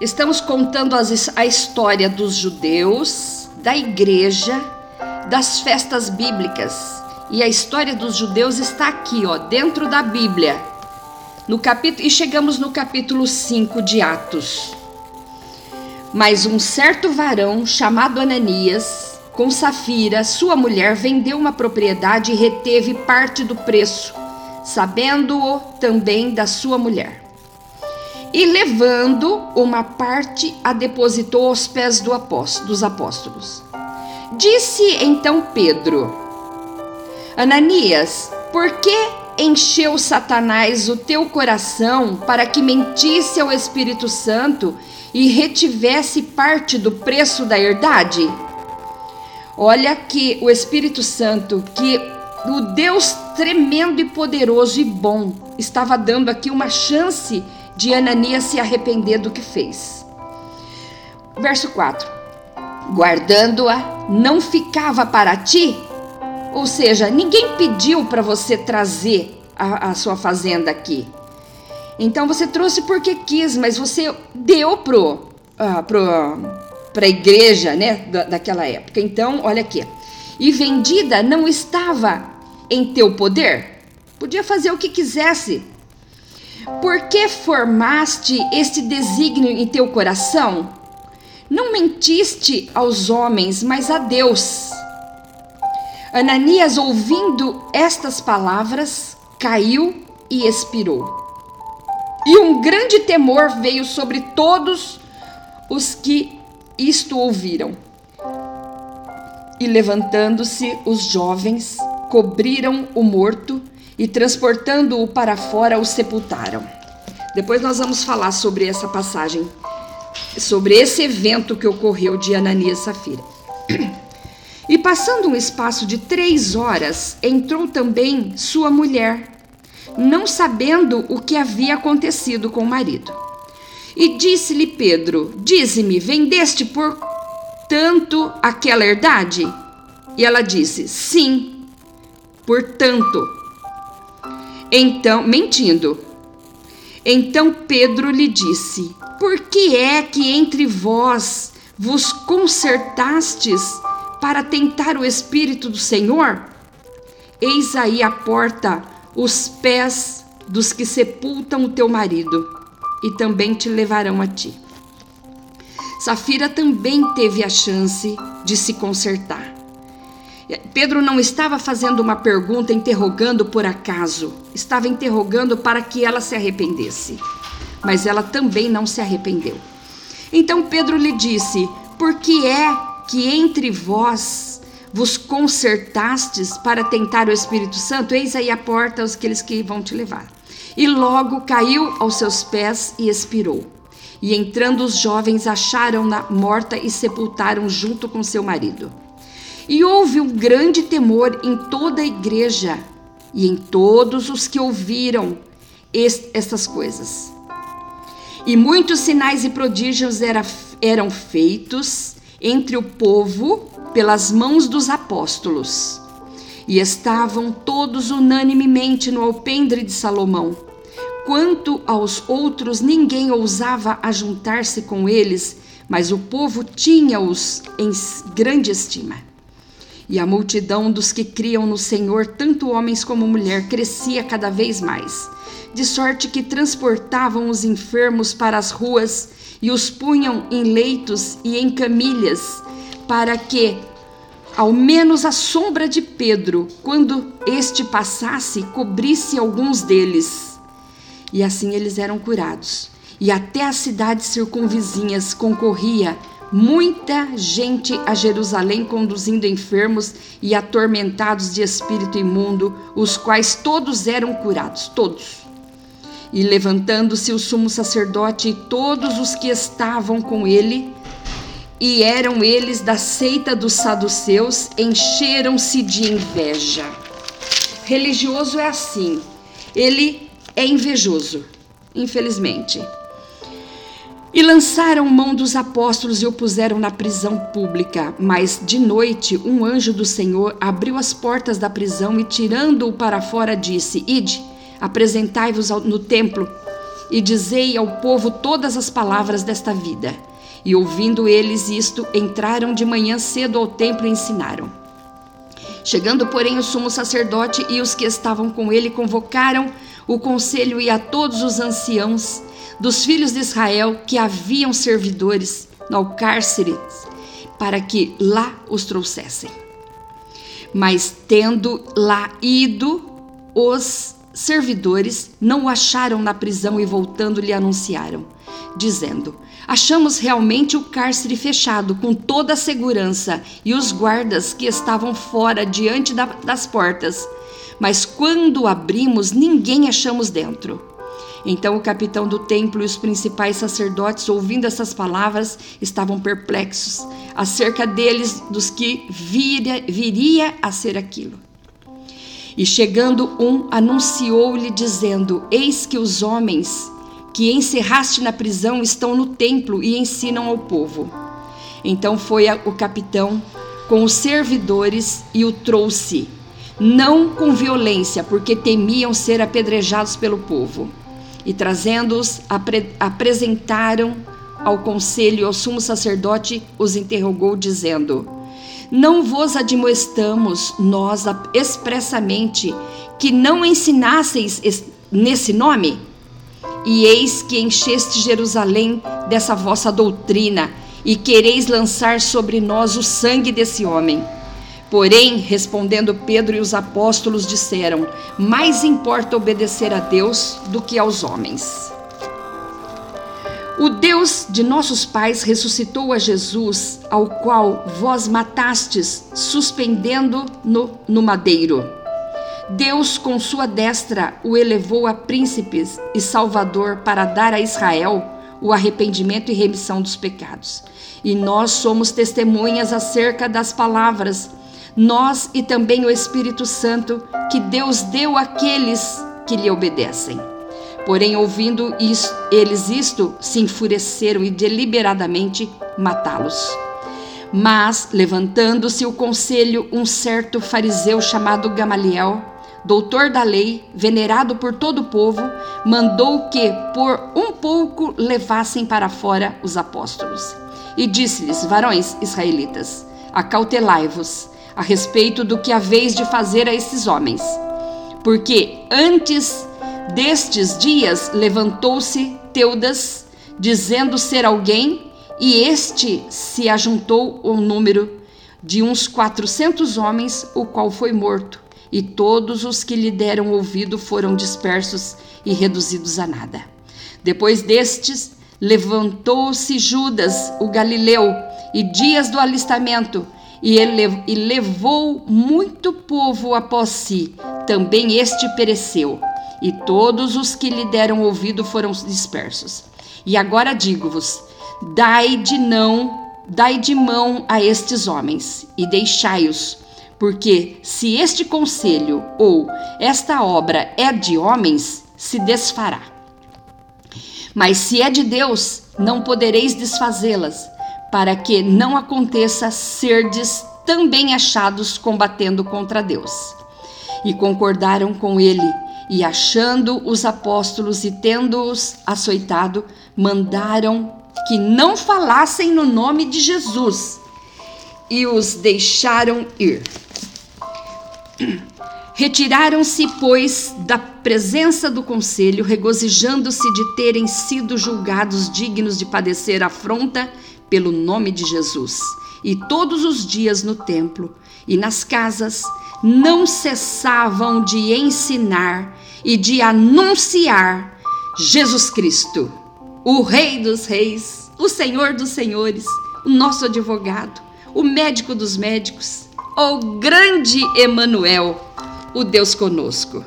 Estamos contando as, a história dos judeus, da igreja, das festas bíblicas. E a história dos judeus está aqui, ó, dentro da Bíblia. No capítulo e chegamos no capítulo 5 de Atos. Mas um certo varão chamado Ananias, com Safira, sua mulher, vendeu uma propriedade e reteve parte do preço, sabendo-o também da sua mulher. E levando uma parte, a depositou aos pés do apóstolo, dos apóstolos. Disse então Pedro: Ananias, por que encheu Satanás o teu coração para que mentisse ao Espírito Santo e retivesse parte do preço da herdade? Olha que o Espírito Santo, que o Deus tremendo e poderoso e bom, estava dando aqui uma chance de Ananias se arrepender do que fez. Verso 4: Guardando-a, não ficava para ti ou seja, ninguém pediu para você trazer a, a, sua fazenda aqui. Então você trouxe porque quis, mas você deu pro, uh, pro, para a igreja né, da, daquela época. Então, olha aqui. E vendida não estava em teu poder? Podia fazer o que quisesse. Por que formaste este desígnio em teu coração? Não mentiste aos homens, mas a Deus. Ananias, ouvindo estas palavras, caiu e expirou. E um grande temor veio sobre todos os que isto ouviram. E levantando-se os jovens, cobriram o morto e, transportando-o para fora, o sepultaram. Depois nós vamos falar sobre essa passagem, sobre esse evento que ocorreu de Ananias e Safira. E passando um espaço de três horas, entrou também sua mulher, não sabendo o que havia acontecido com o marido. E disse-lhe Pedro: Dize-me, vendeste por tanto aquela herdade? E ela disse: Sim, portanto. Então, mentindo. Então Pedro lhe disse: Por que é que entre vós vos consertastes para tentar o Espírito do Senhor? Eis aí a porta, os pés dos que sepultam o teu marido, e também te levarão a ti. Safira também teve a chance de se consertar. Pedro não estava fazendo uma pergunta interrogando por acaso, estava interrogando para que ela se arrependesse. Mas ela também não se arrependeu. Então Pedro lhe disse: Por que é que entre vós vos consertastes para tentar o Espírito Santo, eis aí a porta aqueles que vão te levar. E logo caiu aos seus pés e expirou. E entrando os jovens acharam-na morta e sepultaram junto com seu marido. E houve um grande temor em toda a igreja e em todos os que ouviram estas coisas. E muitos sinais e prodígios era, eram feitos entre o povo pelas mãos dos apóstolos. E estavam todos unanimemente no alpendre de Salomão. Quanto aos outros, ninguém ousava ajuntar-se com eles, mas o povo tinha-os em grande estima. E a multidão dos que criam no Senhor, tanto homens como mulher, crescia cada vez mais, de sorte que transportavam os enfermos para as ruas e os punham em leitos e em camilhas, para que, ao menos a sombra de Pedro, quando este passasse, cobrisse alguns deles. E assim eles eram curados. E até as cidades circunvizinhas concorria muita gente a Jerusalém conduzindo enfermos e atormentados de espírito imundo, os quais todos eram curados, todos. E levantando-se o sumo sacerdote e todos os que estavam com ele, e eram eles da seita dos saduceus, encheram-se de inveja. Religioso é assim, ele é invejoso, infelizmente. E lançaram mão dos apóstolos e o puseram na prisão pública. Mas de noite, um anjo do Senhor abriu as portas da prisão e, tirando-o para fora, disse: Ide apresentai-vos no templo e dizei ao povo todas as palavras desta vida. E ouvindo eles isto, entraram de manhã cedo ao templo e ensinaram. Chegando, porém, o sumo sacerdote e os que estavam com ele convocaram o conselho e a todos os anciãos dos filhos de Israel que haviam servidores no cárcere para que lá os trouxessem. Mas tendo lá ido, os servidores não o acharam na prisão e voltando lhe anunciaram, dizendo: Achamos realmente o cárcere fechado com toda a segurança e os guardas que estavam fora diante da, das portas. Mas quando abrimos, ninguém achamos dentro. Então o capitão do templo e os principais sacerdotes, ouvindo essas palavras, estavam perplexos acerca deles, dos que viria, viria a ser aquilo. E chegando um, anunciou-lhe, dizendo: Eis que os homens que encerraste na prisão estão no templo e ensinam ao povo. Então foi o capitão com os servidores e o trouxe, não com violência, porque temiam ser apedrejados pelo povo e trazendo-os, apre apresentaram ao conselho e ao sumo sacerdote, os interrogou, dizendo: Não vos admoestamos nós expressamente que não ensinasseis nesse nome? E eis que encheste Jerusalém dessa vossa doutrina, e quereis lançar sobre nós o sangue desse homem. Porém, respondendo Pedro e os apóstolos disseram: Mais importa obedecer a Deus do que aos homens. O Deus de nossos pais ressuscitou a Jesus, ao qual vós matastes, suspendendo no, no madeiro. Deus, com sua destra, o elevou a príncipes e salvador para dar a Israel o arrependimento e remissão dos pecados. E nós somos testemunhas acerca das palavras nós e também o Espírito Santo que Deus deu àqueles que lhe obedecem. Porém, ouvindo isto, eles isto, se enfureceram e deliberadamente matá-los. Mas, levantando-se o conselho, um certo fariseu chamado Gamaliel, doutor da lei, venerado por todo o povo, mandou que, por um pouco, levassem para fora os apóstolos. E disse-lhes: Varões israelitas, acautelai-vos a respeito do que haveis de fazer a esses homens. Porque antes destes dias levantou-se Teudas, dizendo ser alguém, e este se ajuntou ao número de uns quatrocentos homens, o qual foi morto, e todos os que lhe deram ouvido foram dispersos e reduzidos a nada. Depois destes, levantou-se Judas, o galileu, e dias do alistamento, e, e levou muito povo após si. Também este pereceu, e todos os que lhe deram ouvido foram dispersos. E agora digo-vos: dai de não, dai de mão a estes homens e deixai-os, porque se este conselho ou esta obra é de homens, se desfará. Mas se é de Deus, não podereis desfazê-las para que não aconteça serdes também achados combatendo contra Deus. E concordaram com ele, e achando os apóstolos e tendo-os açoitado, mandaram que não falassem no nome de Jesus, e os deixaram ir. Retiraram-se, pois, da presença do conselho, regozijando-se de terem sido julgados dignos de padecer afronta pelo nome de Jesus. E todos os dias no templo e nas casas não cessavam de ensinar e de anunciar Jesus Cristo, o Rei dos Reis, o Senhor dos Senhores, o nosso advogado, o médico dos médicos, o grande Emanuel, o Deus conosco.